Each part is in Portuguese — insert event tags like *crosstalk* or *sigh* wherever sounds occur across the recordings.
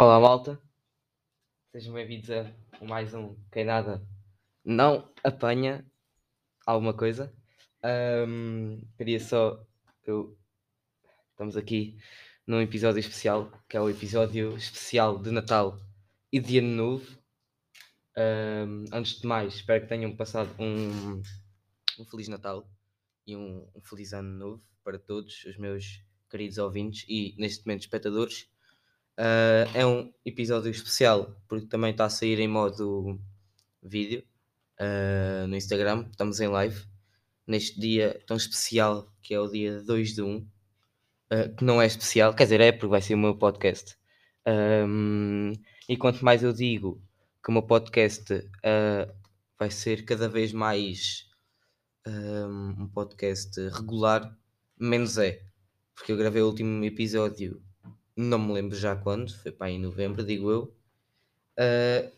Olá, malta. Sejam bem-vindos a mais um Quem Nada Não Apanha Alguma Coisa. Ahm, queria só. Eu, estamos aqui num episódio especial, que é o episódio especial de Natal e de Ano Novo. Ahm, antes de mais, espero que tenham passado um, um Feliz Natal e um, um Feliz Ano Novo para todos os meus queridos ouvintes e, neste momento, espectadores. Uh, é um episódio especial porque também está a sair em modo vídeo uh, no Instagram. Estamos em live neste dia tão especial que é o dia 2 de 1. Uh, que não é especial, quer dizer, é porque vai ser o meu podcast. Um, e quanto mais eu digo que o meu podcast vai ser cada vez mais um podcast regular, menos é. Porque eu gravei o último episódio não me lembro já quando, foi para em novembro, digo eu. Uh,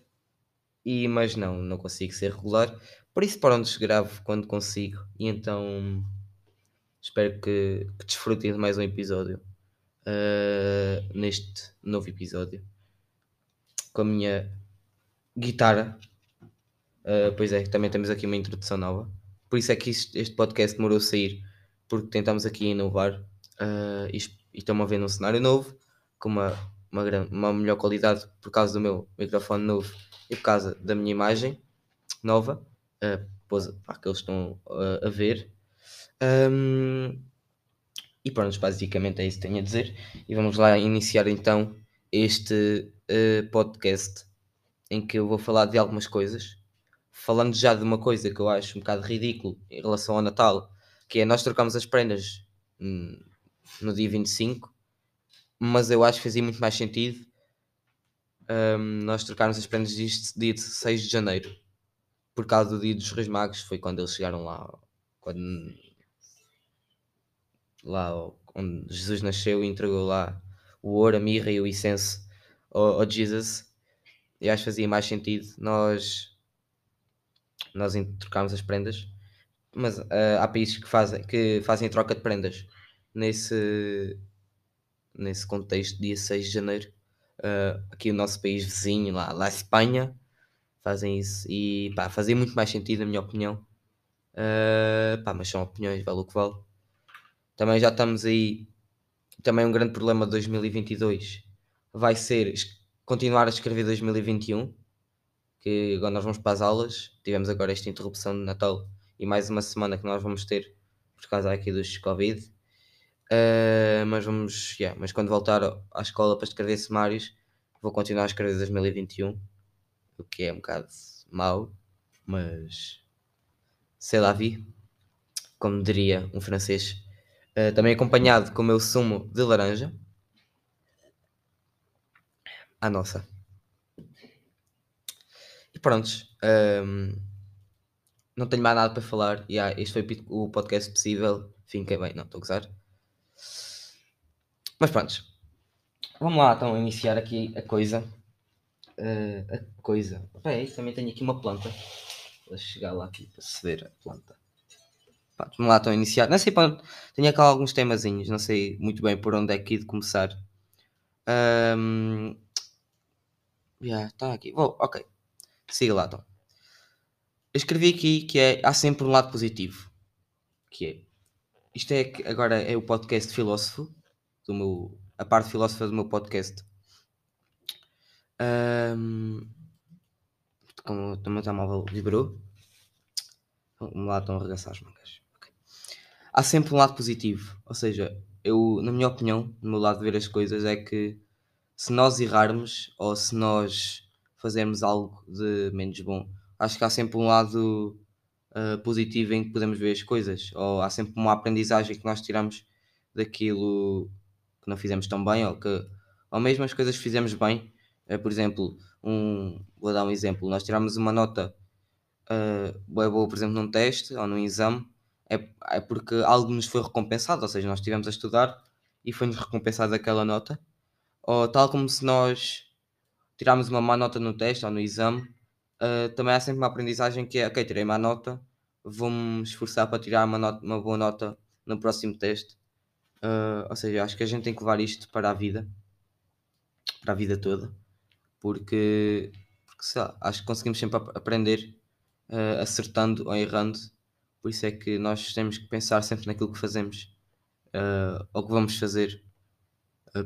e, mas não, não consigo ser regular. Por isso, para onde gravo quando consigo. E então espero que, que desfrutem de mais um episódio. Uh, neste novo episódio com a minha guitarra. Uh, pois é, também temos aqui uma introdução nova. Por isso é que isto, este podcast demorou a sair, porque tentamos aqui inovar uh, e, e estamos a ver num cenário novo com uma, uma, uma melhor qualidade por causa do meu microfone novo e por causa da minha imagem nova, uh, pois, pá, que eles estão uh, a ver. Um, e pronto, basicamente é isso que tenho a dizer. E vamos lá iniciar então este uh, podcast em que eu vou falar de algumas coisas. Falando já de uma coisa que eu acho um bocado ridículo em relação ao Natal, que é nós trocamos as prendas hum, no dia 25 mas eu acho que fazia muito mais sentido um, nós trocarmos as prendas disto dia de 6 de janeiro, por causa do dia dos Reis Magos, foi quando eles chegaram lá, quando lá onde Jesus nasceu e entregou lá o ouro, a mirra e o incenso ao, ao Jesus. Eu acho que fazia mais sentido nós nós trocarmos as prendas, mas uh, há países que fazem, que fazem troca de prendas nesse nesse contexto, dia 6 de janeiro. Uh, aqui o nosso país vizinho, lá, lá Espanha, fazem isso e pá, fazia muito mais sentido, na minha opinião. Uh, pá, mas são opiniões, vale o que vale. Também já estamos aí. Também um grande problema de 2022 vai ser continuar a escrever 2021. Que agora nós vamos para as aulas. Tivemos agora esta interrupção de Natal e mais uma semana que nós vamos ter por causa aqui dos Covid. Uh, mas vamos, yeah, mas quando voltar à escola para escrever sumários, vou continuar a escrever 2021, o que é um bocado mau, mas sei lá, vi, como diria um francês, uh, também acompanhado com o meu sumo de laranja. A nossa. E prontos. Um, não tenho mais nada para falar. Yeah, este foi o podcast possível. Fiquem bem, não estou a gozar. Mas pronto. Vamos lá então iniciar aqui a coisa. Uh, a coisa. Peraí, também tenho aqui uma planta. Vou chegar lá aqui para se ver a planta. Pronto, vamos lá então iniciar. Não sei para Tenho aqui alguns temazinhos. Não sei muito bem por onde é que de começar. Um... Já, está aqui. Vou, ok. Siga lá então. Eu escrevi aqui que é há sempre um lado positivo. Que é. Isto é agora é o podcast filósofo do meu, a parte filósofa do meu podcast. Um, como o meu telemóvel vibrou. Vamos lá, estão a arregaçar as mangas. Okay. Há sempre um lado positivo. Ou seja, eu, na minha opinião, no meu lado de ver as coisas, é que se nós errarmos ou se nós fazermos algo de menos bom, acho que há sempre um lado uh, positivo em que podemos ver as coisas. Ou há sempre uma aprendizagem que nós tiramos daquilo que não fizemos tão bem ou que ou mesmo as coisas que fizemos bem. É, por exemplo, um, vou dar um exemplo, nós tiramos uma nota uh, boa, por exemplo, num teste ou num exame, é, é porque algo nos foi recompensado, ou seja, nós estivemos a estudar e foi-nos recompensado aquela nota. Ou tal como se nós tirarmos uma má nota no teste ou no exame, uh, também há sempre uma aprendizagem que é, ok, tirei má nota, vou-me esforçar para tirar uma, nota, uma boa nota no próximo teste Uh, ou seja, acho que a gente tem que levar isto para a vida. para a vida toda, porque, porque sei lá, acho que conseguimos sempre ap- aprender uh, acertando ou errando, por isso é que nós temos que pensar sempre naquilo que fazemos uh, ou que vamos fazer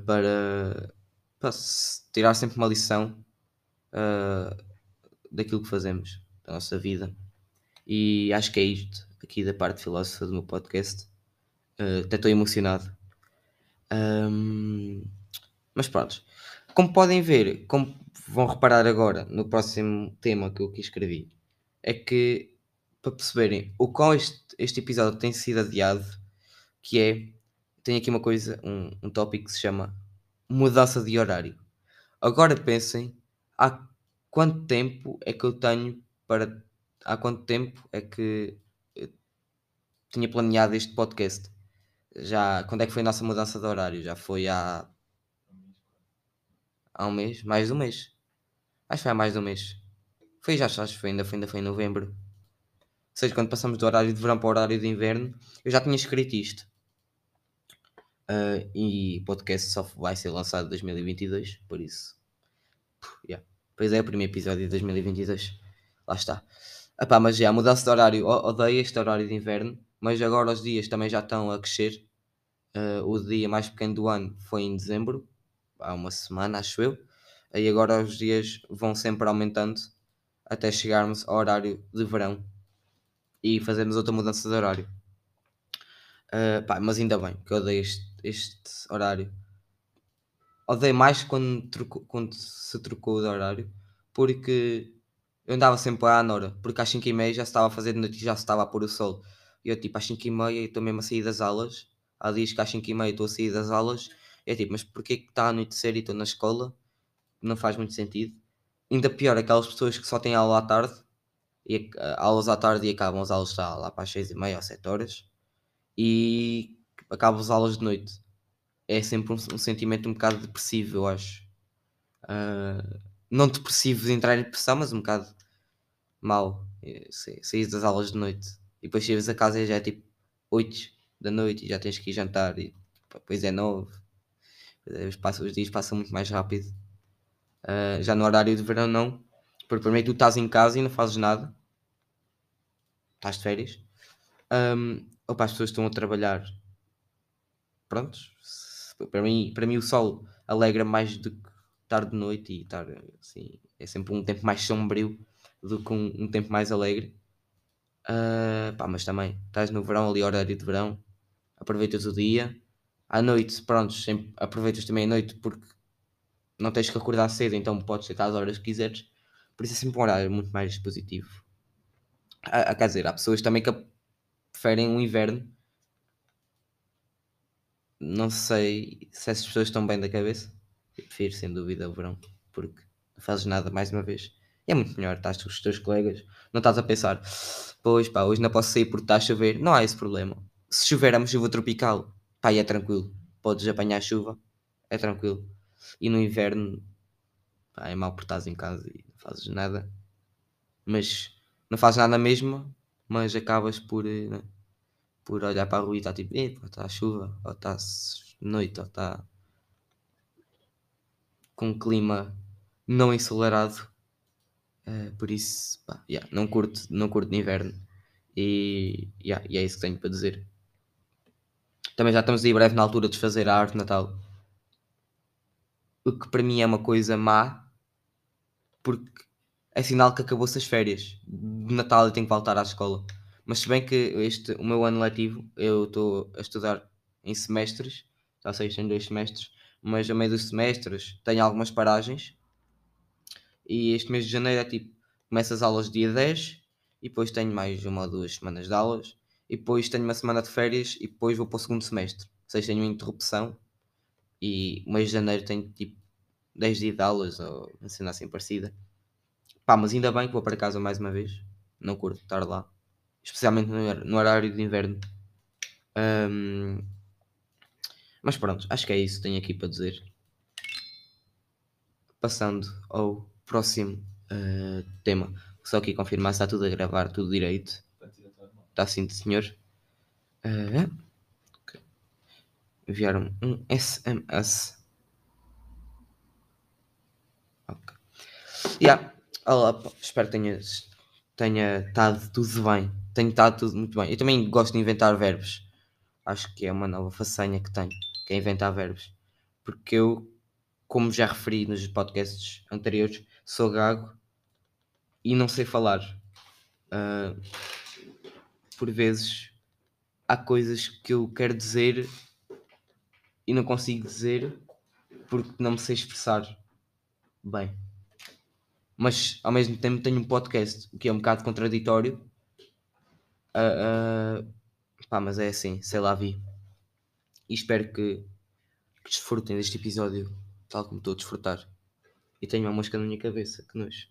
para, para tirar sempre uma lição daquilo que fazemos, da nossa vida. E acho que é isto aqui da parte filósofa do meu podcast. Uh, até estou emocionado. Um, mas pronto. Como podem ver, como vão reparar agora no próximo tema que eu aqui escrevi, é que para perceberem o qual este, este episódio tem sido adiado, que é tem aqui uma coisa, um, um tópico que se chama mudança de horário. Agora pensem há quanto tempo é que eu tenho para há quanto tempo é que eu tinha planeado este podcast? Já quando é que foi a nossa mudança de horário? Já foi há há um mês, mais de um mês. Acho que foi há mais de um mês. Foi já, acho que foi ainda, foi, ainda foi em novembro. Ou seja, quando passamos do horário de verão para o horário de inverno, eu já tinha escrito isto. Uh, e o podcast só vai ser lançado em 2022, por isso. Puh, yeah. Pois é, o primeiro episódio de 2022. Lá está. Epá, mas já, mudança de horário. Odeio este horário de inverno, mas agora os dias também já estão a crescer. Uh, o dia mais pequeno do ano foi em dezembro, há uma semana, acho eu. E agora os dias vão sempre aumentando até chegarmos ao horário de verão e fazermos outra mudança de horário. Uh, pá, mas ainda bem que eu odeio este, este horário. Odeio mais quando, quando se trocou de horário, porque eu andava sempre à Nora, porque às 5h30 já se estava a fazer noite já se estava a pôr o sol. E eu tipo, às 5h30 estou mesmo a sair das aulas. Há dias que às 5h30 estou a sair das aulas. E é tipo, mas porquê que está a anoitecer e estou na escola? Não faz muito sentido. Ainda pior, aquelas pessoas que só têm aula à tarde, e, ac- aulas à tarde e acabam as aulas lá, lá para as 6h30 ou 7 horas, e acabam as aulas de noite. É sempre um, um sentimento um bocado depressivo, eu acho. Ah, não depressivo de entrar em depressão, mas um bocado mal. eh, sa- Saís das aulas de noite e depois chegas a casa e já é tipo 8 da noite e já tens que ir jantar e depois é 9. Os, dias passam muito mais rápido. Ah, já no horário de verão não. Porque primeiro tu estás em casa e não fazes nada. Estás de férias. Um, opa, as pessoas estão a trabalhar. Prontos. Para mim, para mim o sol alegra mais do que estar de noite e estar assim. É sempre um tempo mais sombrio do que um, um tempo mais alegre. Ah, pá, mas também estás no verão, ali horário de verão, aproveitas o dia. À noite, pronto, sempre aproveitas também a noite porque não tens que acordar cedo, então podes deitar as horas que quiseres. Por isso é sempre um horário muito mais positivo. Ah, ah, quer dizer, há pessoas também que preferem o inverno. Não sei se essas pessoas estão bem da cabeça. Eu prefiro, sem dúvida, o verão, porque não fazes nada mais uma vez. E é muito melhor, estás com os teus colegas, não estás a pensar, pois pá, hoje não posso sair porque está a chover. Não há esse problema. Se chover é uma chuva tropical, pá, é tranquilo. Podes apanhar chuva, é tranquilo. E no inverno, pá, é mau porque estás em casa e não fazes nada. Mas não fazes nada mesmo, mas acabas por, eh, né, por olhar para a rua e está tipo, "Epá, está a chuva, ou está noite, ou está com um clima não ensolarado. Eh, por isso, pá, yeah, não curto, não curto de inverno. E, yeah, e é isso que tenho para dizer. Também já estamos aí breve na altura de fazer a arte de Natal. O que para mim é uma coisa má, porque é sinal que acabou-se as férias. De Natal eu tenho que voltar à escola. Mas se bem que este, o meu ano letivo, eu estou a estudar em semestres, já sei tenho dois semestres, mas a meio dos semestres tenho algumas paragens. E este mês de janeiro é tipo, começo as aulas dia 10 e depois tenho mais uma ou duas semanas de aulas e depois tenho uma semana de férias e depois vou para o segundo semestre. Ou seja, tenho uma interrupção e mês de janeiro tenho tipo 10 dias de aulas ou uma cena assim parecida. Pá, mas ainda bem que vou para casa mais uma vez. Não curto estar lá. Especialmente no, hor- no horário de inverno. Ahm, mas pronto, acho que é isso que tenho aqui para dizer. Passando ao próximo ah, tema. Só aqui confirmar se está tudo a gravar, tudo direito. Está sim, senhor. Ah, ok. Enviaram um SMS. Yeah. Olá, espero que tenha, tenha estado tudo bem. Tenho estado tudo muito bem. Eu também gosto de inventar verbos. Acho que é uma nova façanha que tenho, que é inventar verbos. Porque eu, como já referi nos podcasts anteriores, sou gago e não sei falar. Uh, por vezes há coisas que eu quero dizer e não consigo dizer porque não me sei expressar bem. Mas ao mesmo tempo tenho um podcast, o que é um bocado contraditório. Uh, uh, pá, mas é assim, sei lá, vi. E espero que, que desfrutem deste episódio, tal como estou a desfrutar. E tenho uma mosca na minha cabeça, que nojo.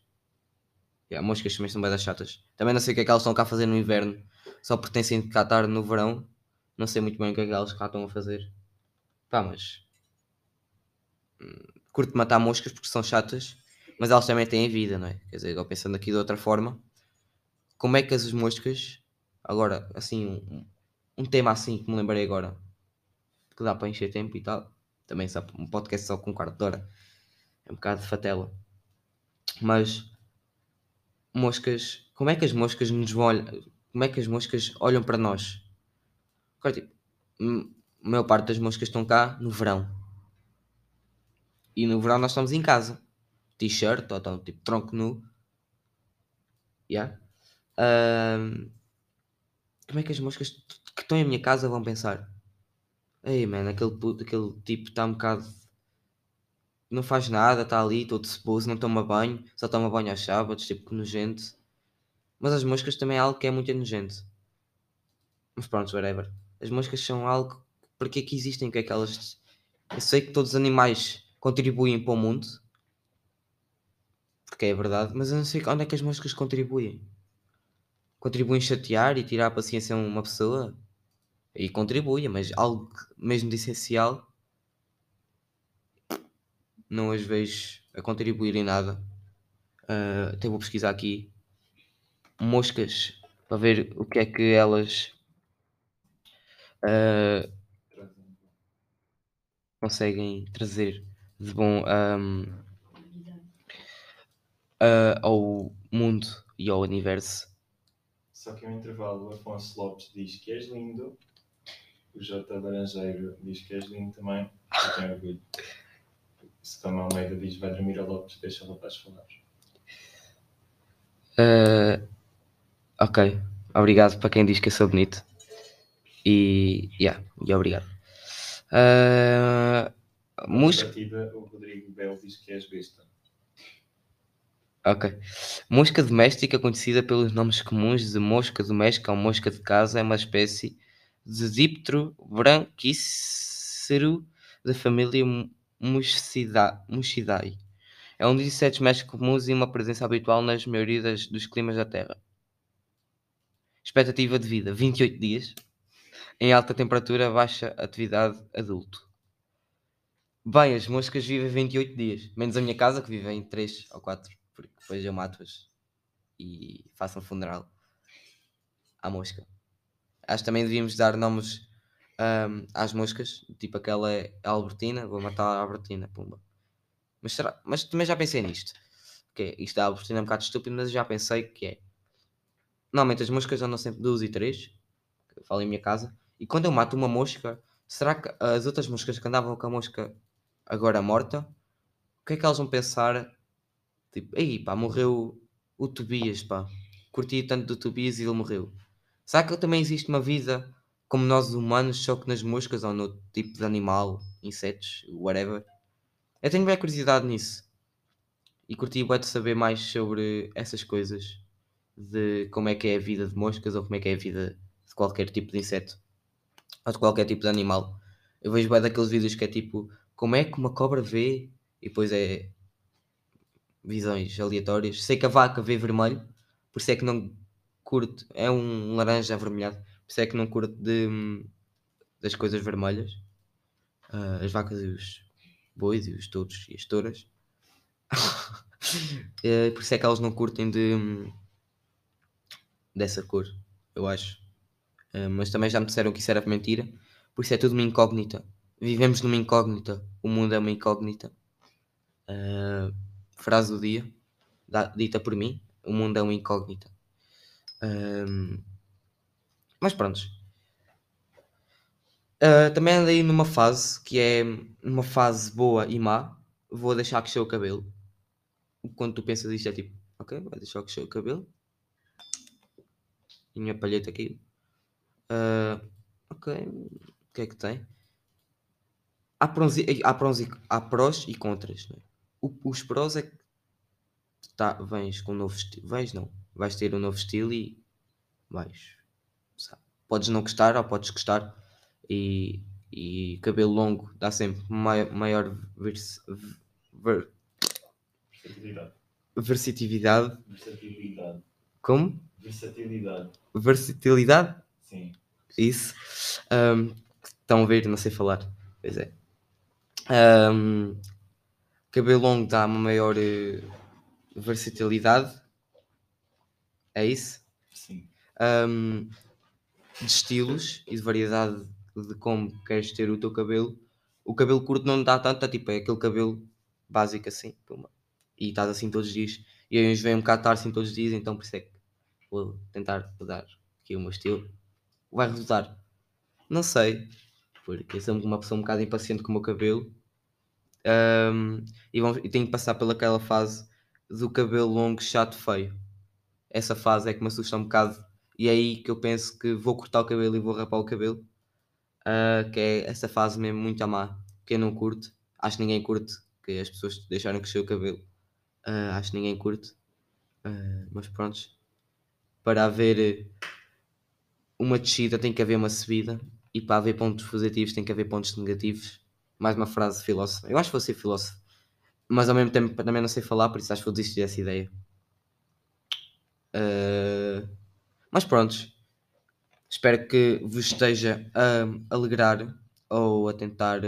Yeah, moscas também são bem das chatas. Também não sei o que é que elas estão cá a fazer no inverno. Só pertencem cá estar no verão. Não sei muito bem o que é que elas cá estão a fazer. Pá, mas. Hum, curto matar moscas porque são chatas, mas elas também têm vida, não é? Quer dizer, eu pensando aqui de outra forma, como é que as moscas. Agora, assim, um, um tema assim que me lembrei agora, que dá para encher tempo e tal. Também só um podcast só com um quarto de hora. É um bocado de fatela. Mas moscas, como é que as moscas nos vão olhar? Como é que as moscas olham para nós? Agora, tipo, a maior parte das moscas estão cá no verão. E no verão nós estamos em casa. T-shirt, ou então, tipo tronco nu. Yeah. Um, como é que as moscas que estão em minha casa vão pensar? Ei, man, aquele, aquele tipo está um bocado. Não faz nada, está ali, todo ceboso, não toma banho, só toma banho aos sábados, tipo nojento. Mas as moscas também é algo que é muito nojento. Mas pronto, whatever. As moscas são algo para é que existem? O que é que elas. Eu sei que todos os animais contribuem para o mundo, porque é verdade, mas eu não sei onde é que as moscas contribuem. Contribuem chatear e tirar a paciência a uma pessoa? E contribuem, mas algo mesmo de essencial não as vejo a contribuir em nada. Uh, até vou pesquisar aqui moscas para ver o que é que elas uh, conseguem trazer de bom um, uh, ao mundo e ao universo. Só que no intervalo o Afonso Lopes diz que és lindo, o J. Laranjeiro diz que és lindo também, eu tenho orgulho. *laughs* Se Tom Almeida diz vai dormir a Lopes, deixa rapaz falar. Uh, ok, obrigado para quem diz que eu sou bonito. E, yeah, e obrigado. Uh, música. O Rodrigo Bel diz que és besta. Ok. Mosca doméstica, conhecida pelos nomes comuns de mosca doméstica ou mosca de casa, é uma espécie de díptero branquícero da família Muscidae. É um dos insetos mais comuns e uma presença habitual nas maioria das, dos climas da Terra. Expectativa de vida: 28 dias. Em alta temperatura, baixa atividade adulto. Bem, as moscas vivem 28 dias, menos a minha casa que vive em 3 ou 4, porque depois eu mato-as e faço um funeral à mosca. Acho que também devíamos dar nomes um, às moscas, tipo aquela é Albertina, vou matar a Albertina, pumba. Mas, será, mas também já pensei nisto. Que é, isto da Albertina é um bocado estúpido, mas já pensei que é. Normalmente as moscas andam sempre 2 e 3, eu falo em minha casa, e quando eu mato uma mosca, será que as outras moscas que andavam com a mosca agora morta, o que é que elas vão pensar? Tipo, aí pá, morreu o Tobias, pá. Curti tanto do Tobias e ele morreu. Será que também existe uma vida como nós humanos, só que nas moscas ou no tipo de animal, insetos, whatever? Eu tenho bem curiosidade nisso. E curti bem de saber mais sobre essas coisas. De como é que é a vida de moscas ou como é que é a vida de qualquer tipo de inseto. Ou de qualquer tipo de animal. Eu vejo bem daqueles vídeos que é tipo como é que uma cobra vê e depois é visões aleatórias. Sei que a vaca vê vermelho, por isso é que não curto, é um laranja avermelhado, por isso é que não curto de, das coisas vermelhas. Uh, as vacas e os bois e os touros e as touras. uh, *laughs* por isso é que elas não curtem de dessa cor, eu acho. Uh, mas também já me disseram que isso era mentira, por isso é tudo uma incógnita. Vivemos numa incógnita. O mundo é uma incógnita. Uh, frase do dia. dita por mim. O mundo é uma incógnita. Ahm, mas pronto. Ah, também andei numa fase que é uma fase boa e má. Vou deixar crescer o cabelo. Quando tu pensas isto é tipo, ok, vai deixar crescer o cabelo. E minha palheta aqui. Ah, ok, o que é que tem? Há prós e, há há prós e contras. não é? O- os prós é que tá, vens com um novo estilo. Vens não. Vais ter um novo estilo e vais. Podes não gostar ou podes gostar. E, e cabelo longo dá sempre mai- maior vers, ver, Versatilidade. versatilidade. Versatilidade. Como? Versatilidade. Versatilidade? Sim. Isso. Ahm, estão a ver? Não sei falar. Pois é. Ahm, cabelo longo dá uma maior eh, versatilidade. É isso? Sim. Ahm, de estilos e de variedade de como queres ter o teu cabelo. O cabelo curto não dá tanto, é tipo, é aquele cabelo básico assim. pumba. E estás assim todos os dias. E eu vem um bocado estar assim todos os dias, então por isso é que vou tentar mudar aqui o meu estilo. Vai resultar? Não sei, porque eu sou uma pessoa um bocado impaciente com o meu cabelo. Ahm, e, vamos- e tenho que passar pelaquela fase do cabelo longo, chato, feio. Essa fase é que me assusta um bocado. E é aí que eu penso que vou cortar o cabelo e vou rapar o cabelo. Ah, que é essa fase mesmo muito a má. Que eu não curto. Acho que ninguém curte. Que as pessoas deixaram crescer o cabelo. Ah, acho que ninguém curte. Ah, mas pronto. Para haver eh, uma descida tem que haver uma subida. E para haver pontos positivos tem que haver pontos negativos. Mais uma frase de filósofo. Eu acho que vou ser filósofo. Mas ao mesmo tempo também não sei falar, por isso acho que vou desistir dessa ideia. Ah, mas pronto. Espero que vos esteja a alegrar ou a tentar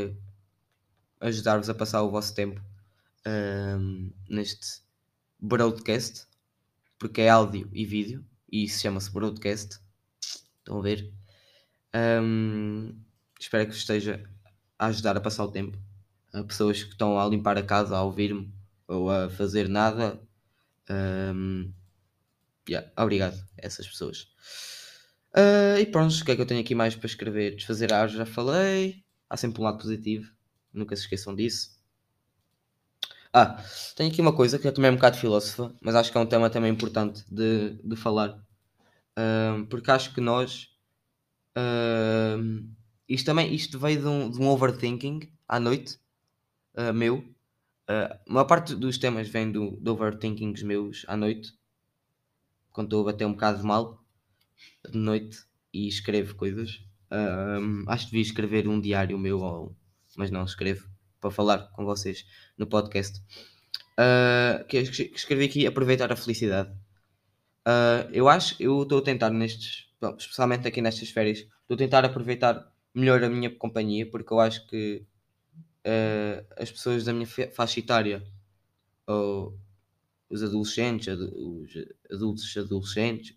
ajudar-vos a passar o vosso tempo ahm, neste broadcast, porque é áudio e vídeo, e isso chama-se broadcast. Estão a ver? Ahm, espero que vos esteja a ajudar a passar o tempo. A pessoas que estão a limpar a casa, a ouvir-me ou a fazer nada. ahm, yeah, obrigado a essas pessoas. Ah, e pronto, o que é que eu tenho aqui mais para escrever? Desfazer a já falei. Há sempre um lado positivo, nunca se esqueçam disso. Ah, tenho aqui uma coisa que é também um bocado filósofa, mas acho que é um tema também importante de, de falar. Ahm, porque acho que nós. ahm, isto também isto veio de um, de um overthinking à noite meu. Ah, a maior parte dos temas vem do, de overthinkings meus à noite, quando estou a bater um bocado mal de noite e escrevo coisas. Ahm, acho que devia escrever um diário meu, ou- mas não escrevo para falar com vocês no podcast. Ah, que escre- escrevi aqui aproveitar a felicidade. Ah, eu acho, eu estou a tentar nestes, bom, especialmente aqui nestas férias, estou a tentar aproveitar melhor a minha companhia, porque eu acho que ah, as pessoas da minha fa- faixa etária, ou os adolescentes, adu- os adultos adolescentes,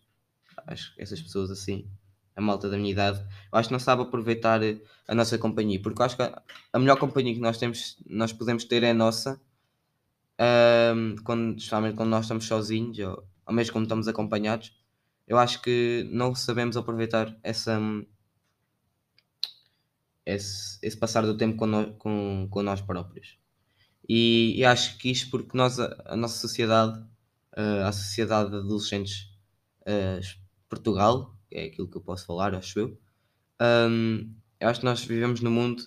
acho que essas pessoas assim, a malta da minha idade, eu acho que não sabe aproveitar eh, a nossa companhia, porque eu acho que a, a melhor companhia que nós temos, nós podemos ter é a nossa, ahm, quando, quando nós estamos sozinhos, ou, ou mesmo quando estamos acompanhados, eu acho que não sabemos aproveitar essa esse, esse passar do tempo com, nó- com, com nós próprios. E, e acho que isto porque nós, a, a nossa sociedade, eh, a sociedade de adolescentes eh, Portugal, é aquilo que eu posso falar, acho eu, hum, eu acho que nós vivemos num mundo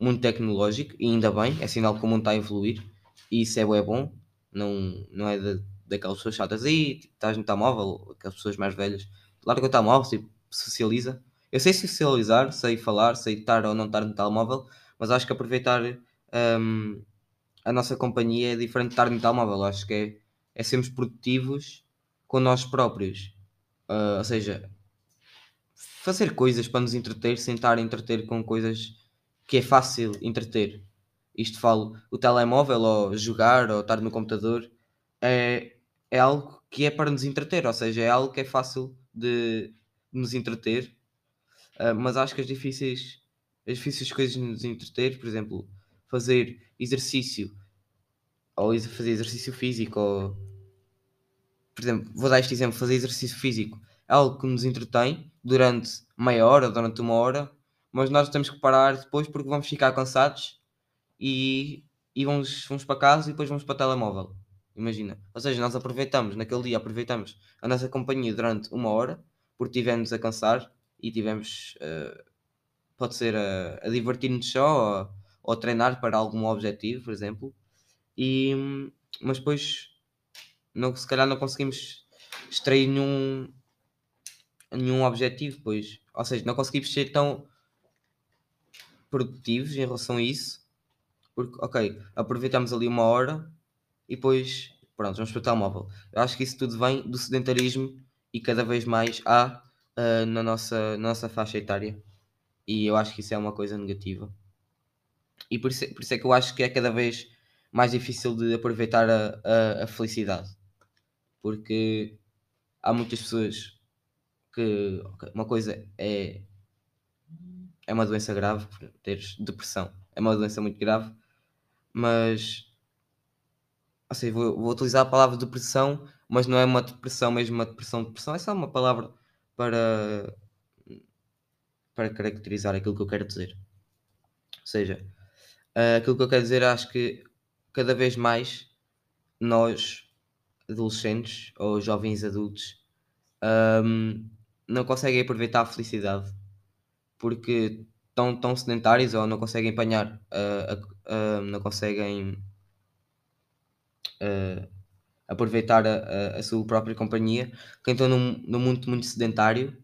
muito tecnológico e ainda bem, é sinal que o mundo está a evoluir e isso é, bom, não, não é da- daquelas pessoas chatas, e estás no telemóvel, aquelas pessoas mais velhas, larga o telemóvel, tipo, socializa. Eu sei socializar, sei falar, sei estar ou não estar no telemóvel, mas acho que aproveitar hum, a nossa companhia é diferente de estar no telemóvel. Acho que é, é sermos produtivos com nós próprios. Ah, ou seja, fazer coisas para nos entreter sem estar a entreter com coisas que é fácil entreter. Isto falo, o telemóvel ou jogar ou estar no computador é, é algo que é para nos entreter, ou seja, é algo que é fácil de nos entreter, ah, mas acho que as difíceis, as difíceis coisas de nos entreter, por exemplo, fazer exercício ou fazer exercício físico ou por exemplo, vou dar este exemplo: fazer exercício físico é algo que nos entretém durante meia hora, durante uma hora, mas nós temos que parar depois porque vamos ficar cansados e, e vamos, vamos para casa e depois vamos para o telemóvel. Imagina. Ou seja, nós aproveitamos, naquele dia, aproveitamos a nossa companhia durante uma hora porque tivemos a cansar e tivemos, uh, pode ser a, a divertir-nos só ou, treinar para algum objetivo, por exemplo. E, mas depois, não, se calhar, não conseguimos extrair nenhum, nenhum objetivo, pois, ou seja, não conseguimos ser tão produtivos em relação a isso, porque, ok, aproveitamos ali uma hora e depois, pronto, vamos para o telemóvel. Eu acho que isso tudo vem do sedentarismo e cada vez mais há uh, na, nossa, na nossa faixa etária, e eu acho que isso é uma coisa negativa. E por isso, por isso é que eu acho que é cada vez mais difícil de aproveitar a, a, a felicidade, porque há muitas pessoas que uma coisa é é uma doença grave, teres depressão é uma doença muito grave, mas seja, vou, vou, utilizar a palavra depressão, mas não é uma depressão mesmo uma depressão, depressão é só uma palavra para para caracterizar aquilo que eu quero dizer. Ou seja, uh, aquilo que eu quero dizer, acho que cada vez mais nós, adolescentes ou jovens adultos, um, não conseguem aproveitar a felicidade porque estão tão sedentários ou não conseguem apanhar, uh, uh, não conseguem aproveitar a, a, a, sua própria companhia, que estão num, num mundo muito sedentário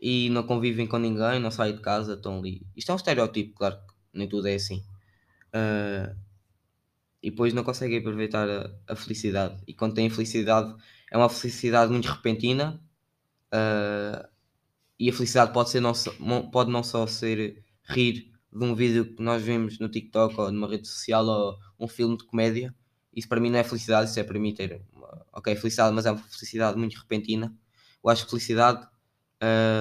e não convivem com ninguém, não saem de casa, estão ali. Isto é um estereótipo, claro que nem tudo é assim. E depois não conseguem aproveitar a, a, felicidade. E quando têm felicidade, é uma felicidade muito repentina. Uh, e a felicidade pode, ser não só, pode não só ser rir de um vídeo que nós vemos no TikTok ou numa rede social ou um filme de comédia. Isso para mim não é felicidade, isso é para mim ter uma, ok, felicidade, mas é uma felicidade muito repentina. Eu acho que felicidade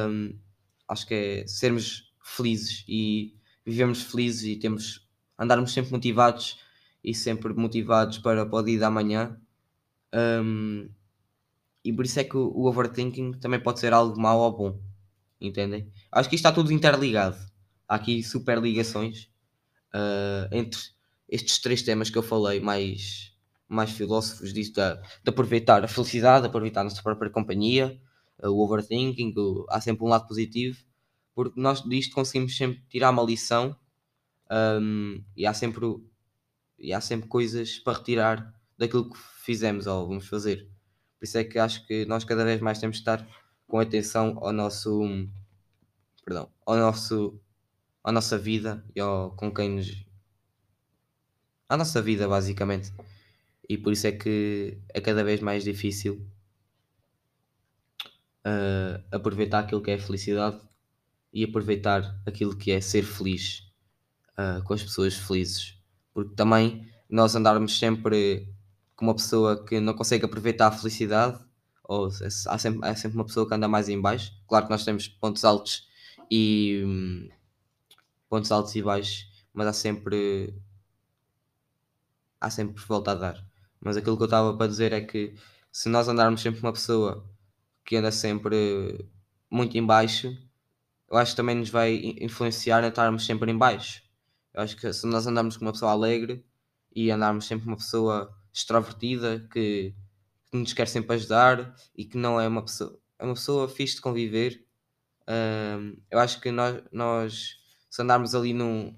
hum, acho que é sermos felizes e vivemos felizes e temos andarmos sempre motivados e sempre motivados para, para o dia da manhã. Um, e por isso é que o, o overthinking também pode ser algo mau ou bom entendem? Acho que isto está tudo interligado. Há aqui super ligações uh, entre estes três temas que eu falei, mais, mais filósofos disso, de, de aproveitar a felicidade, de aproveitar a nossa própria companhia, uh, o overthinking, o, há sempre um lado positivo, porque nós disto conseguimos sempre tirar uma lição um, e, há sempre, e há sempre coisas para retirar daquilo que fizemos ou vamos fazer. Por isso é que acho que nós cada vez mais temos de estar com atenção ao nosso perdão, ao nosso à nossa vida e ao, com quem nos à nossa vida basicamente e por isso é que é cada vez mais difícil uh, aproveitar aquilo que é felicidade e aproveitar aquilo que é ser feliz uh, com as pessoas felizes porque também nós andarmos sempre com uma pessoa que não consegue aproveitar a felicidade ou há sempre, há sempre uma pessoa que anda mais em baixo. Claro que nós temos pontos altos e hum, pontos altos e baixos, mas há sempre há sempre volta a dar. Mas aquilo que eu estava para dizer é que se nós andarmos sempre com uma pessoa que anda sempre muito em baixo, eu acho que também nos vai influenciar a estarmos sempre em baixo. Eu acho que se nós andarmos com uma pessoa alegre e andarmos sempre com uma pessoa extrovertida que que nos quer sempre ajudar e que não é uma pessoa, é uma pessoa fixe de conviver. Um, eu acho que nós, nós se andarmos ali num,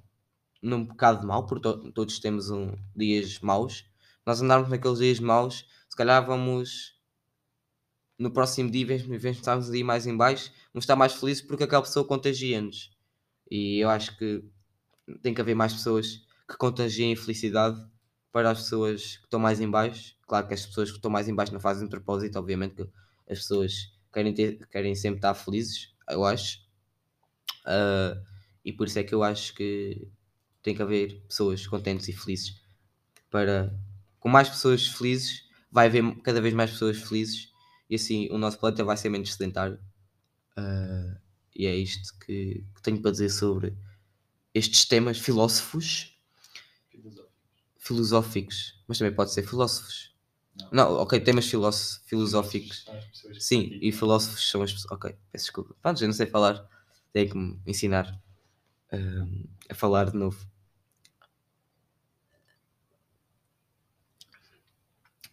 num bocado mau, porque to, todos temos um, dias maus, nós andarmos naqueles dias maus, se calhar vamos no próximo dia, em vez de estarmos ali mais em baixo, vamos estar mais felizes porque aquela pessoa contagia-nos. E eu acho que tem que haver mais pessoas que contagiem felicidade para as pessoas que estão mais em baixo. Claro que as pessoas que estão mais em baixo não fazem propósito, obviamente que as pessoas querem, ter, querem sempre estar felizes, eu acho. Uh, e por isso é que eu acho que tem que haver pessoas contentes e felizes. Para com mais pessoas felizes, vai haver cada vez mais pessoas felizes e assim o nosso planeta vai ser menos sedentário. Uh, e é isto que, que tenho para dizer sobre estes temas filósofos filosóficos, mas também pode ser filósofos. Não, ok, temas filós- filosóficos. Sim, e filósofos são as pessoas. Ok, peço desculpa. Pronto, eu não sei falar. Tenho que me ensinar hum, a falar de novo.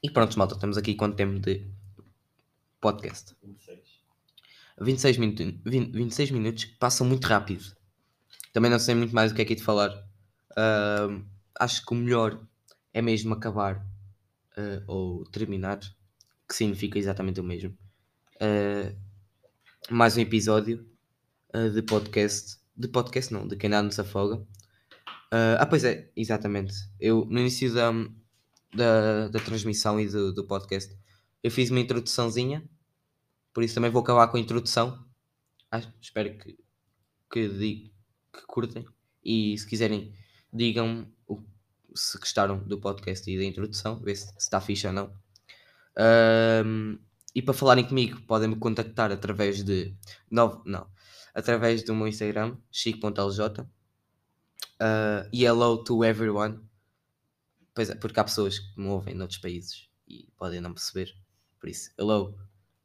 E pronto, malta, estamos aqui quanto tempo de podcast? 26. 26 minutos, 20, 26 minutos que passam muito rápido. Também não sei muito mais o que é aqui de falar. Ahm, acho que o melhor é mesmo acabar ah, ou terminar, que significa exatamente o mesmo. Ah, mais um episódio ah, de podcast. De podcast não, de quem nada nos afoga. Ah, ah, pois é, exatamente. Eu no início da, da, da transmissão e do, do podcast eu fiz uma introduçãozinha por isso também vou acabar com a introdução. Acho- espero que, que, que curtem. E se quiserem, digam o, se gostaram do podcast e da introdução, ver se se está fixe ou não. Ahm, e para falarem comigo, podem me contactar através de. Novo, não, através do meu Instagram, chico.lj. E hello to everyone. Pois é, porque há pessoas que me ouvem noutros países e podem não perceber. Por isso, hello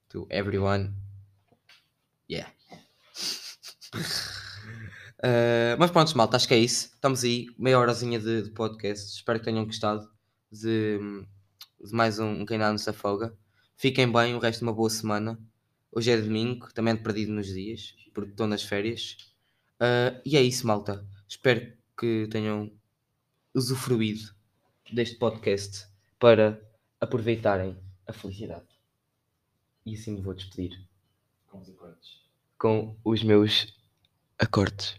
to everyone. Yeah. *laughs* Uh, mas pronto, malta, acho que é isso. Estamos aí, meia horazinha de, de podcast. Espero que tenham gostado de, de mais um, um Quem Nada nos Afoga. Fiquem bem, o resto de uma boa semana. Hoje é domingo, também ando perdido nos dias, porque estou nas férias. Uh, e é isso, malta. Espero que tenham usufruído deste podcast para aproveitarem a felicidade. E assim me vou despedir Com os acordes. com os meus acordes.